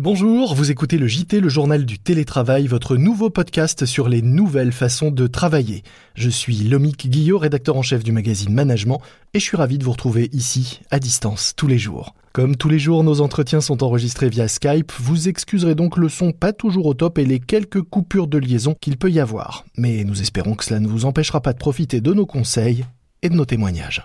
Bonjour, vous écoutez le JT, le journal du télétravail, votre nouveau podcast sur les nouvelles façons de travailler. Je suis Lomique Guillot, rédacteur en chef du magazine Management, et je suis ravi de vous retrouver ici, à distance, tous les jours. Comme tous les jours, nos entretiens sont enregistrés via Skype, vous excuserez donc le son pas toujours au top et les quelques coupures de liaison qu'il peut y avoir. Mais nous espérons que cela ne vous empêchera pas de profiter de nos conseils et de nos témoignages.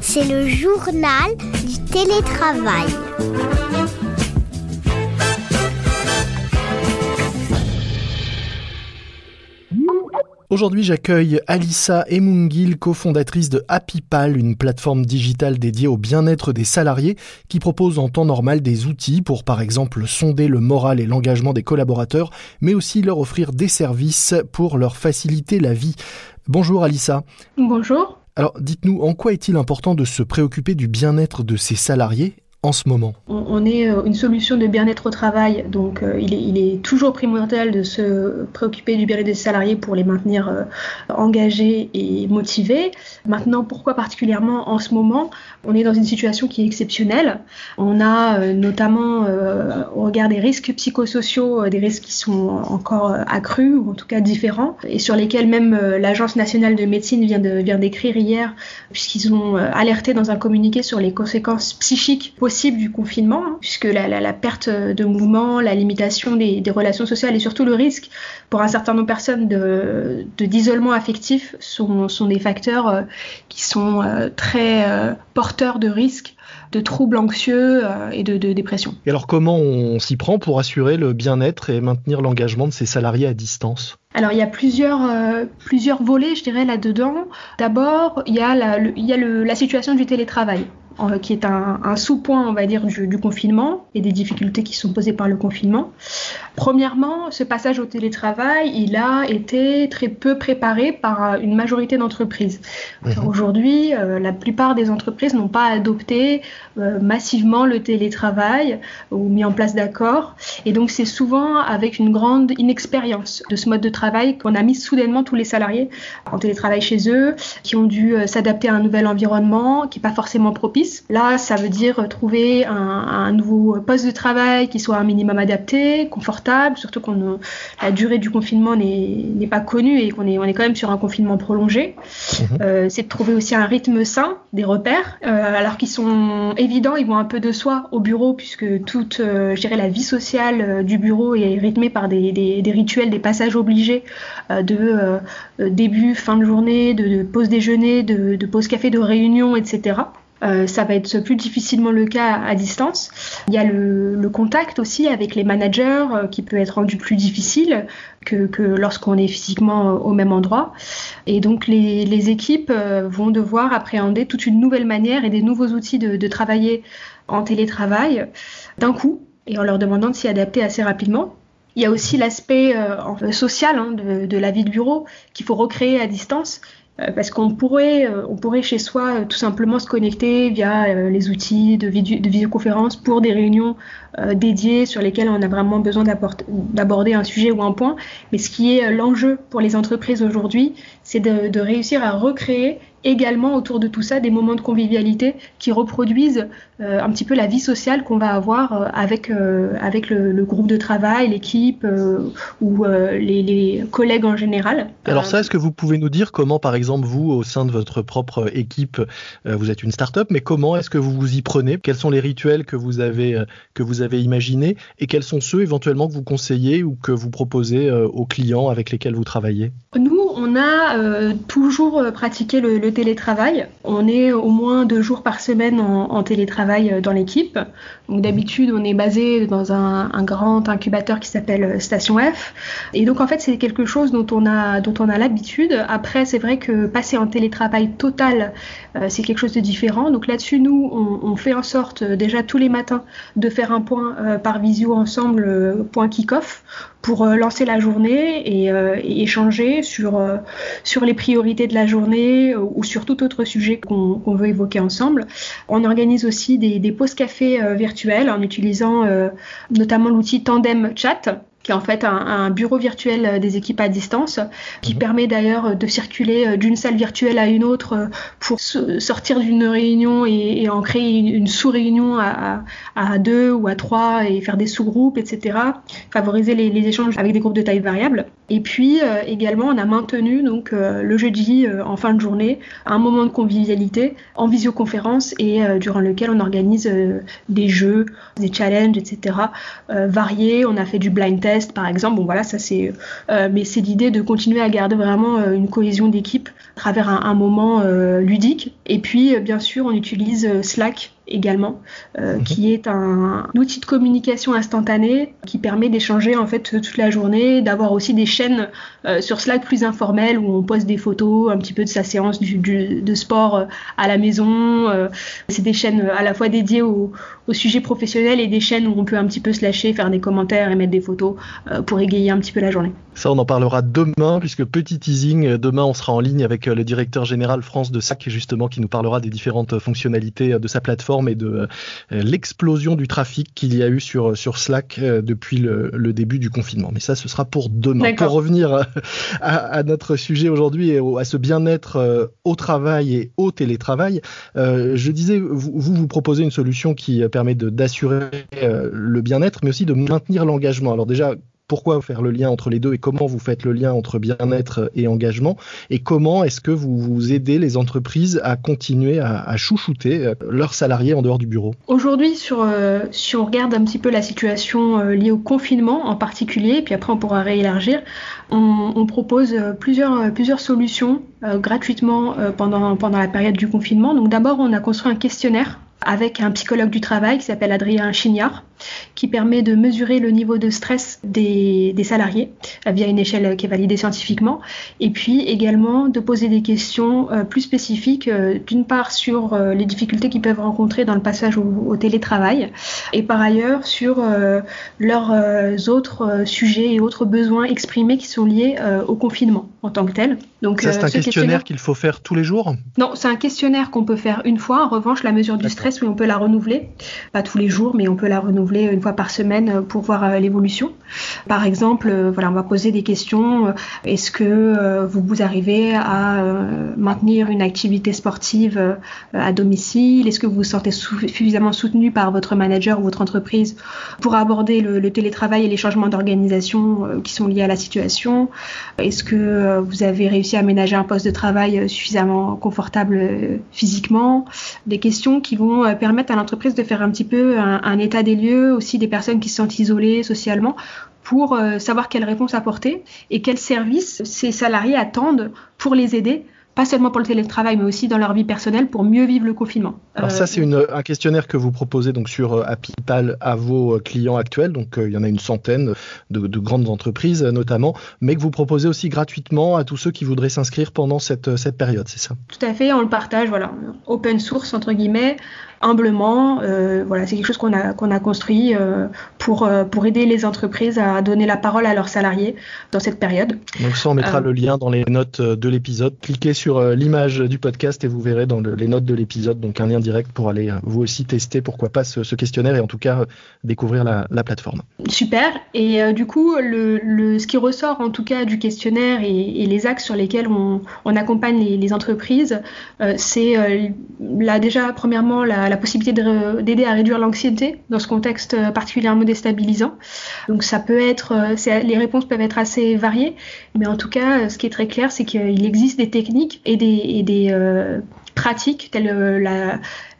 C'est le journal du télétravail. Aujourd'hui, j'accueille Alissa Emungil, cofondatrice de HappyPal, une plateforme digitale dédiée au bien-être des salariés qui propose en temps normal des outils pour, par exemple, sonder le moral et l'engagement des collaborateurs, mais aussi leur offrir des services pour leur faciliter la vie. Bonjour Alissa. Bonjour. Alors dites-nous, en quoi est-il important de se préoccuper du bien-être de ses salariés en ce moment On est euh, une solution de bien-être au travail, donc euh, il, est, toujours primordial de se préoccuper du bien-être des salariés pour les maintenir euh, engagés et motivés. Maintenant, pourquoi particulièrement en ce moment? On est dans une situation qui est exceptionnelle. On a notamment, au regard des risques psychosociaux, des risques qui sont encore accrus ou en tout cas différents, et sur lesquels même l'Agence nationale de médecine vient de vient d'écrire hier, puisqu'ils ont alerté dans un communiqué sur les conséquences psychiques possible du confinement, hein, puisque la, la, la, perte de mouvement, la limitation des, des, relations sociales et surtout le risque pour un certain nombre de personnes de, d'isolement affectif sont, sont, des facteurs euh, qui sont euh, très euh, porteurs de risques de troubles anxieux et de, de, dépression. Et alors comment on s'y prend pour assurer le bien-être et maintenir l'engagement de ses salariés à distance? Alors il y a plusieurs, euh, plusieurs volets, je dirais, là-dedans. D'abord, il y a, la, le, il y a le, la situation du télétravail qui est un, un sous-point, on va dire, du, du, confinement et des difficultés qui sont posées par le confinement. Premièrement, ce passage au télétravail, il a été très peu préparé par une majorité d'entreprises. Mmh. Aujourd'hui, euh, la plupart des entreprises n'ont pas adopté euh, massivement le télétravail ou mis en place d'accords. Et donc, c'est souvent avec une grande inexpérience de ce mode de travail qu'on a mis soudainement tous les salariés en télétravail chez eux, qui ont dû euh, s'adapter à un nouvel environnement qui n'est pas forcément propice. Là, ça veut dire trouver un, un nouveau poste de travail qui soit un minimum adapté, confortable surtout quand la durée du confinement n'est pas connue et qu'on est, on est quand même sur un confinement prolongé. Mmh. Euh, c'est de trouver aussi un rythme sain, des repères, euh, alors qu'ils sont évidents, ils vont un peu de soi au bureau puisque toute, euh, je dirais, la vie sociale du bureau est rythmée par des, des, des rituels, des passages obligés de début, fin de journée, de, de pause déjeuner, de, de pause café, de réunion, etc. Euh, ça va être plus difficilement le cas à distance. Il y a le, contact aussi avec les managers euh, qui peut être rendu plus difficile que, lorsqu'on est physiquement au même endroit. Et donc les, équipes euh, vont devoir appréhender toute une nouvelle manière et des nouveaux outils de, travailler en télétravail d'un coup et en leur demandant de s'y adapter assez rapidement. Il y a aussi l'aspect euh, social hein, de, la vie de bureau qu'il faut recréer à distance euh, parce qu'on pourrait, euh, on pourrait chez soi euh, tout simplement se connecter via les outils de, vidéo, de visioconférence pour des réunions dédiées sur lesquelles on a vraiment besoin d'aborder un sujet ou un point. Mais ce qui est l'enjeu pour les entreprises aujourd'hui, c'est de réussir à recréer également autour de tout ça des moments de convivialité qui reproduisent euh, un petit peu la vie sociale qu'on va avoir euh, avec, euh, avec le, le, groupe de travail, l'équipe ou les, les, collègues en général. Alors ça, est-ce que vous pouvez nous dire comment, par exemple, vous, au sein de votre propre équipe, vous êtes une start-up, mais comment est-ce que vous vous y prenez? Quels sont les rituels que vous avez, que vous avez imaginés? Et quels sont ceux éventuellement que vous conseillez ou que vous proposez aux clients avec lesquels vous travaillez? Nous, on a toujours pratiqué le, le télétravail. On est au moins deux jours par semaine en, télétravail euh, dans l'équipe. Donc d'habitude, on est basé dans un, grand incubateur qui s'appelle euh, Station F. Et donc en fait, c'est quelque chose dont on a dont on a l'habitude. Après, c'est vrai que passer en télétravail total, euh, c'est quelque chose de différent. Donc là-dessus, nous, on, fait en sorte déjà tous les matins de faire un point par visio ensemble, point kick-off, pour lancer la journée et, et échanger sur sur les priorités de la journée ou sur tout autre sujet qu'on qu veut évoquer ensemble. On organise aussi des, des pauses café euh, virtuelles en utilisant euh, notamment l'outil Tandem Chat qui est en fait un, bureau virtuel des équipes à distance, qui mhm. permet d'ailleurs de circuler d'une salle virtuelle à une autre pour sortir d'une réunion et, en créer une, sous-réunion à, deux ou à trois et faire des sous-groupes, etc. Favoriser les, échanges avec des groupes de taille variable. Et puis également, on a maintenu donc le jeudi en fin de journée un moment de convivialité en visioconférence et durant lequel on organise des jeux, des challenges, etc. variés. On a fait du blind test, par exemple. Bon, voilà, ça c'est. Euh, mais c'est l'idée de continuer à garder vraiment euh, une cohésion d'équipe à travers un, moment euh, ludique. Et puis, bien sûr, on utilise Slack également, mhm. qui est un, outil de communication instantané qui permet d'échanger en fait toute la journée, d'avoir aussi des chaînes sur Slack plus informelles où on poste des photos un petit peu de sa séance de sport à la maison. c'est des chaînes à la fois dédiées au, au sujet professionnel et des chaînes où on peut un petit peu se lâcher, faire des commentaires et mettre des photos euh, pour égayer un petit peu la journée. Ça, on en parlera demain, puisque petit teasing, euh, demain on sera en ligne avec euh, le directeur général France de SAC, justement, qui nous parlera des différentes fonctionnalités de sa plateforme et de l'explosion du trafic qu'il y a eu sur, sur Slack depuis le, début du confinement. Mais ça, ce sera pour demain. Pour revenir à, notre sujet aujourd'hui et à ce bien-être au travail et au télétravail, je disais, vous, vous, vous proposez une solution qui permet d'assurer euh, le bien-être, mais aussi de maintenir l'engagement. Alors déjà, pourquoi faire le lien entre les deux et comment vous faites le lien entre bien-être et engagement et comment est-ce que vous, vous aidez les entreprises à continuer à, chouchouter euh, leurs salariés en dehors du bureau? Aujourd'hui, sur, euh, si on regarde un petit peu la situation liée au confinement en particulier, puis après on pourra réélargir, on, propose plusieurs, plusieurs solutions gratuitement pendant, pendant la période du confinement. Donc d'abord, on a construit un questionnaire avec un psychologue du travail qui s'appelle Adrien Chignard, qui permet de mesurer le niveau de stress des, salariés euh, via une échelle qui est validée scientifiquement, et puis également de poser des questions euh, plus spécifiques, euh, d'une part sur les difficultés qu'ils peuvent rencontrer dans le passage au, télétravail, et par ailleurs sur leurs autres sujets et autres besoins exprimés qui sont liés au confinement en tant que tel. Donc, c'est un questionnaire, qu'il faut faire tous les jours Non, c'est un questionnaire qu'on peut faire une fois. En revanche, la mesure du stress, oui, on peut la renouveler. Pas tous les jours, mais on peut la renouveler une fois par semaine pour voir euh, l'évolution. Par exemple, euh, voilà, on va poser des questions. Euh, est-ce que vous vous arrivez à maintenir une activité sportive à domicile? Est-ce que vous vous sentez suffisamment soutenu par votre manager ou votre entreprise pour aborder le, télétravail et les changements d'organisation qui sont liés à la situation? Est-ce que vous avez réussi à aménager un poste de travail suffisamment confortable physiquement. Des questions qui vont permettre à l'entreprise de faire un petit peu un état des lieux aussi des personnes qui se sentent isolées socialement, pour euh, savoir quelles réponses apporter et quels services ces salariés attendent pour les aider pas seulement pour le télétravail, mais aussi dans leur vie personnelle pour mieux vivre le confinement. Alors ça, c'est un questionnaire que vous proposez donc sur euh, Apipal à vos euh, clients actuels. Donc il y en a une centaine de, grandes entreprises notamment, mais que vous proposez aussi gratuitement à tous ceux qui voudraient s'inscrire pendant cette, cette période, c'est ça? Tout à fait, on le partage, voilà, open source entre guillemets humblement. Euh, voilà, c'est quelque chose qu'on a, qu'on a construit euh, pour, euh, pour aider les entreprises à donner la parole à leurs salariés dans cette période. Donc ça, on mettra le lien dans les notes de l'épisode. Cliquez sur l'image du podcast et vous verrez dans les notes de l'épisode, donc un lien direct pour aller vous aussi tester, pourquoi pas, ce, questionnaire et en tout cas découvrir la, la plateforme. Super. Et du coup, le, le, ce qui ressort en tout cas du questionnaire et, les axes sur lesquels on, on accompagne les, les entreprises, c'est là déjà premièrement la la possibilité d'aider à réduire l'anxiété dans ce contexte euh, particulièrement déstabilisant. Donc ça peut être, euh, les réponses peuvent être assez variées, mais en tout cas, euh, ce qui est très clair, c'est qu'il existe des techniques et des, pratiques telles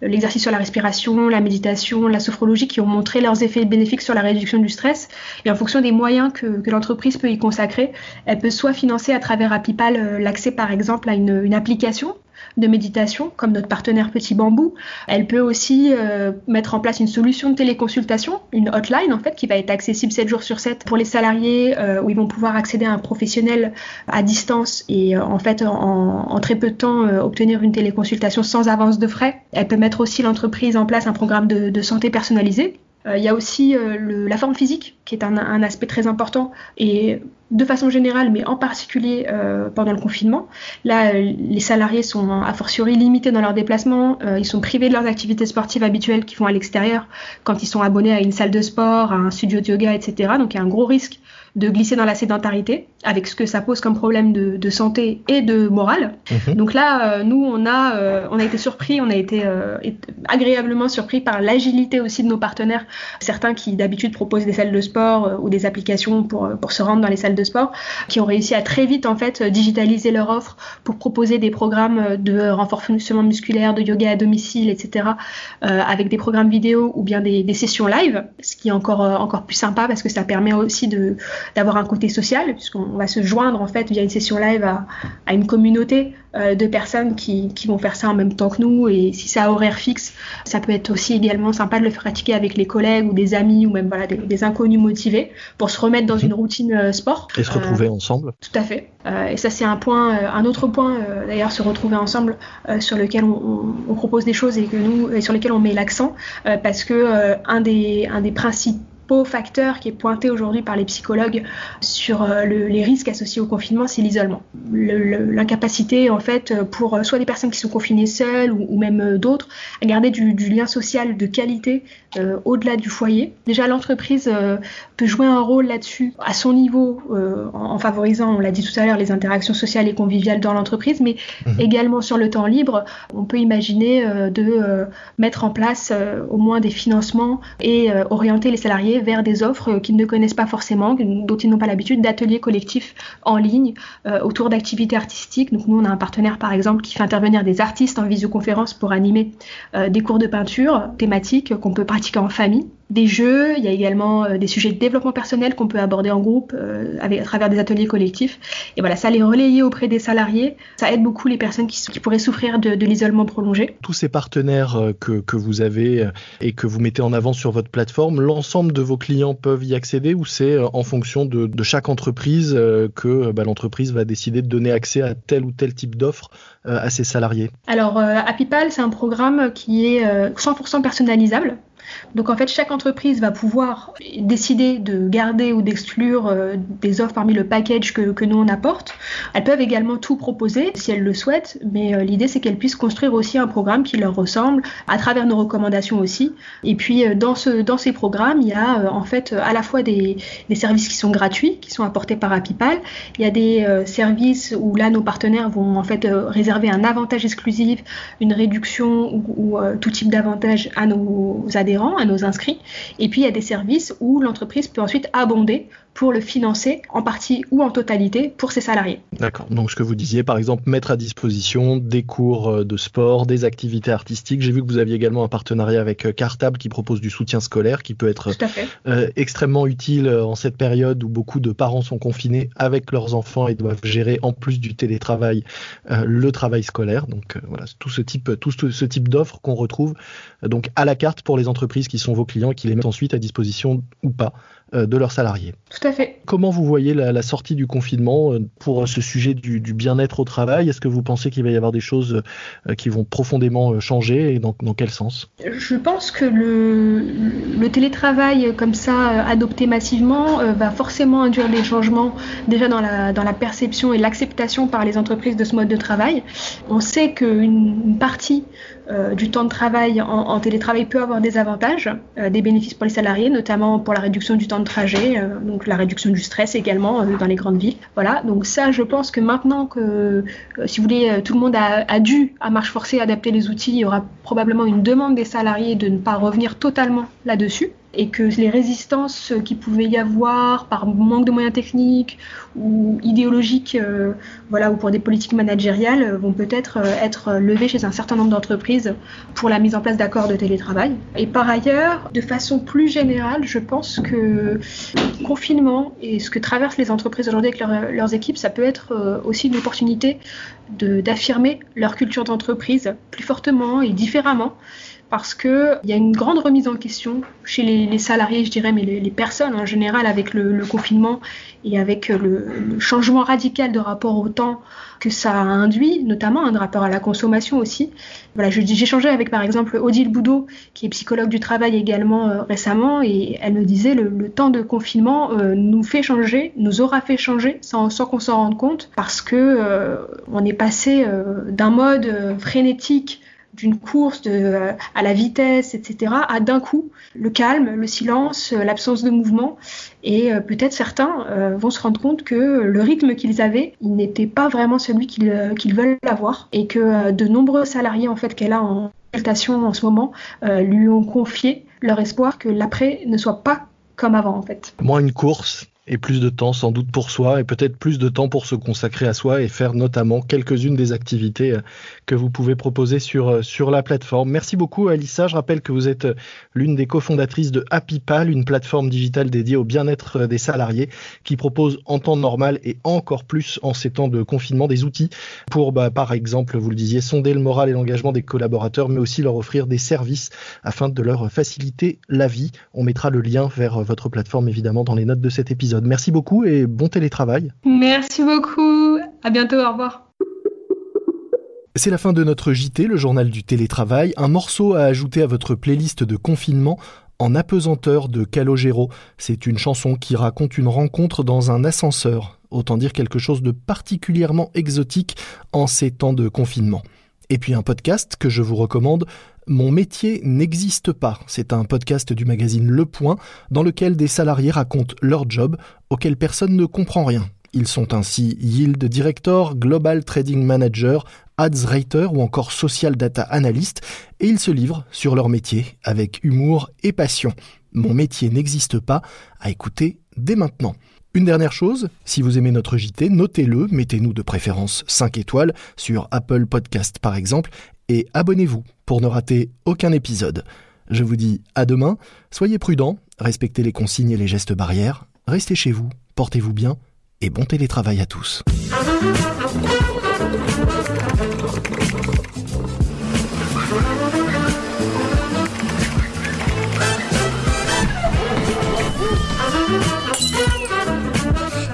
l'exercice sur la respiration, la méditation, la sophrologie qui ont montré leurs effets bénéfiques sur la réduction du stress. Et en fonction des moyens que, l'entreprise peut y consacrer, elle peut soit financer à travers Apipal l'accès par exemple à une application de méditation, comme notre partenaire Petit Bambou. Elle peut aussi euh, mettre en place une solution de téléconsultation, une hotline en fait, qui va être accessible 7 jours sur 7 pour les salariés, euh, où ils vont pouvoir accéder à un professionnel à distance et euh, en fait en, très peu de temps obtenir une téléconsultation sans avance de frais. Elle peut mettre aussi l'entreprise en place un programme de santé personnalisé euh, il y a aussi euh, la forme physique qui est un, aspect très important et de façon générale, mais en particulier euh, pendant le confinement. Là, les salariés sont a fortiori limités dans leurs déplacements, ils sont privés de leurs activités sportives habituelles qu'ils font à l'extérieur quand ils sont abonnés à une salle de sport, à un studio de yoga, etc. Donc il y a un gros risque de glisser dans la sédentarité, avec ce que ça pose comme problème de, santé et de morale. Mhm. Donc là, nous, on a, on a été surpris, on a été agréablement surpris par l'agilité aussi de nos partenaires, certains qui d'habitude proposent des salles de sport ou des applications pour, pour se rendre dans les salles de sport, qui ont réussi à très vite en fait digitaliser leur offre pour proposer des programmes de renforcement musculaire, de yoga à domicile, etc., euh, avec des programmes vidéo ou bien des, sessions live, ce qui est encore, euh, encore plus sympa parce que ça permet aussi d'avoir un côté social, puisqu'on va se joindre en fait via une session live à, à une communauté euh, de personnes qui, qui, vont faire ça en même temps que nous. Et si c'est à horaire fixe, ça peut être aussi également sympa de le pratiquer avec les collègues ou des amis ou même voilà, des, inconnus motivés pour se remettre dans une routine sport. Et se retrouver ensemble. Tout à fait. et ça, c'est un point, un autre point d'ailleurs, se retrouver ensemble sur lequel on, on, propose des choses et que nous, et sur lesquelles on met l'accent, euh, parce que euh, un des, un des principes facteur qui est pointé aujourd'hui par les psychologues sur euh, les risques associés au confinement, c'est l'isolement. L'incapacité, en fait, pour euh, soit des personnes qui sont confinées seules ou, même euh, d'autres, à garder du, lien social de qualité au-delà du foyer. Déjà, l'entreprise peut jouer un rôle là-dessus à son niveau, en, favorisant, on l'a dit tout à l'heure, les interactions sociales et conviviales dans l'entreprise, mais mmh. également sur le temps libre, on peut imaginer de mettre en place au moins des financements et orienter les salariés vers des offres qu'ils ne connaissent pas forcément, dont ils n'ont pas l'habitude, d'ateliers collectifs en ligne euh, autour d'activités artistiques. Donc nous, on a un partenaire par exemple qui fait intervenir des artistes en visioconférence pour animer euh, des cours de peinture thématiques qu'on peut pratiquer en famille des jeux, il y a également euh, des sujets de développement personnel qu'on peut aborder en groupe euh, avec, à travers des ateliers collectifs. Et voilà, ça les relayer auprès des salariés, ça aide beaucoup les personnes qui, qui pourraient souffrir de, de l'isolement prolongé. Tous ces partenaires euh, que, que, vous avez et que vous mettez en avant sur votre plateforme, l'ensemble de vos clients peuvent y accéder ou c'est en fonction de, de chaque entreprise que bah, l'entreprise va décider de donner accès à tel ou tel type d'offre à ses salariés? Alors, Apipal, c'est un programme qui est 100% personnalisable. Donc en fait, chaque entreprise va pouvoir décider de garder ou d'exclure euh, des offres parmi le package que, nous on apporte. Elles peuvent également tout proposer si elles le souhaitent, mais euh, l'idée c'est qu'elles puissent construire aussi un programme qui leur ressemble à travers nos recommandations aussi. Et puis euh, dans, ce, dans ces programmes, il y a en fait à la fois des, services qui sont gratuits, qui sont apportés par Apipal. Il y a des services où là nos partenaires vont en fait réserver un avantage exclusif, une réduction ou, ou tout type d'avantage à nos adhérents à nos inscrits. Et puis il y a des services où l'entreprise peut ensuite abonder pour le financer en partie ou en totalité pour ses salariés. D'accord. Donc ce que vous disiez, par exemple, mettre à disposition des cours euh, de sport, des activités artistiques. J'ai vu que vous aviez également un partenariat avec euh, Cartable qui propose du soutien scolaire qui peut être euh, extrêmement utile en cette période où beaucoup de parents sont confinés avec leurs enfants et doivent gérer en plus du télétravail le travail scolaire. Donc voilà, tout ce type, tout ce type d'offres qu'on retrouve donc à la carte pour les entreprises qui sont vos clients et qui les mettent ensuite à disposition ou pas de leurs salariés. Tout à fait. Comment vous voyez la, sortie du confinement euh, pour ce sujet du, bien-être au travail? Est-ce que vous pensez qu'il va y avoir des choses euh, qui vont profondément changer et dans, quel sens? Je pense que le, télétravail comme ça adopté massivement va forcément induire des changements déjà dans la, dans la perception et l'acceptation par les entreprises de ce mode de travail. On sait qu'une partie du temps de travail en, télétravail peut avoir des avantages, des bénéfices pour les salariés, notamment pour la réduction du temps de trajet, euh, donc la réduction du stress également euh, dans les grandes villes. Voilà, donc ça, je pense que maintenant que, euh, si vous voulez, tout le monde a, dû, à marche forcée, adapter les outils, il y aura probablement une demande des salariés de ne pas revenir totalement là-dessus et que les résistances qui pouvaient y avoir par manque de moyens techniques ou idéologiques, euh, voilà, ou pour des politiques managériales, euh, vont peut-être euh, être levées chez un certain nombre d'entreprises pour la mise en place d'accords de télétravail. Et par ailleurs, de façon plus générale, je pense que le confinement et ce que traversent les entreprises aujourd'hui avec leurs équipes, ça peut être aussi une opportunité d'affirmer leur culture d'entreprise plus fortement et différemment parce qu'il y a une grande remise en question chez les, salariés, je dirais, mais les, personnes en général avec le, confinement et avec le, changement radical de rapport au temps que ça a induit, notamment un rapport à la consommation aussi. Voilà, j'ai échangé avec par exemple Odile Boudot, qui est psychologue du travail également euh, récemment, et elle me disait le, le temps de confinement euh, nous fait changer, nous aura fait changer sans, sans qu'on s'en rende compte, parce que euh, on est passé d'un mode frénétique d'une course de, à la vitesse, etc., à d'un coup le calme, le silence, l'absence de mouvement. Et peut-être certains vont se rendre compte que le rythme qu'ils avaient, il n'était pas vraiment celui qu'ils veulent avoir. Et que de nombreux salariés en fait qu'elle a en consultation en ce moment lui ont confié leur espoir que l'après ne soit pas comme avant en fait. Moins une course et plus de temps sans doute pour soi et peut-être plus de temps pour se consacrer à soi et faire notamment quelques-unes des activités euh, que vous pouvez proposer sur, euh, sur la plateforme. Merci beaucoup Alissa. Je rappelle que vous êtes euh, l'une des cofondatrices de HappyPal, une plateforme digitale dédiée au bien-être des salariés qui propose en temps normal et encore plus en ces temps de confinement des outils pour, bah, par exemple, vous le disiez, sonder le moral et l'engagement des collaborateurs, mais aussi leur offrir des services afin de leur faciliter la vie. On mettra le lien vers votre plateforme évidemment dans les notes de cet épisode. Merci beaucoup et bon télétravail. Merci beaucoup. À bientôt. Au revoir. C'est la fin de notre JT, le journal du télétravail. Un morceau à ajouter à votre playlist de confinement en apesanteur de Calogero. C'est une chanson qui raconte une rencontre dans un ascenseur. Autant dire quelque chose de particulièrement exotique en ces temps de confinement. Et puis un podcast que je vous recommande, Mon métier n'existe pas. C'est un podcast du magazine Le Point dans lequel des salariés racontent leur job auquel personne ne comprend rien. Ils sont ainsi Yield Director, Global Trading Manager, Ads Writer ou encore Social Data Analyst et ils se livrent sur leur métier avec humour et passion. Mon métier n'existe pas à écouter dès maintenant. Une dernière chose, si vous aimez notre JT, notez-le, mettez-nous de préférence 5 étoiles sur Apple Podcast par exemple, et abonnez-vous pour ne rater aucun épisode. Je vous dis à demain, soyez prudents, respectez les consignes et les gestes barrières, restez chez vous, portez-vous bien, et bon télétravail à tous.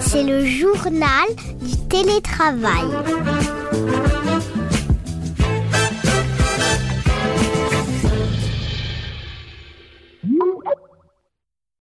C'est le journal du télétravail.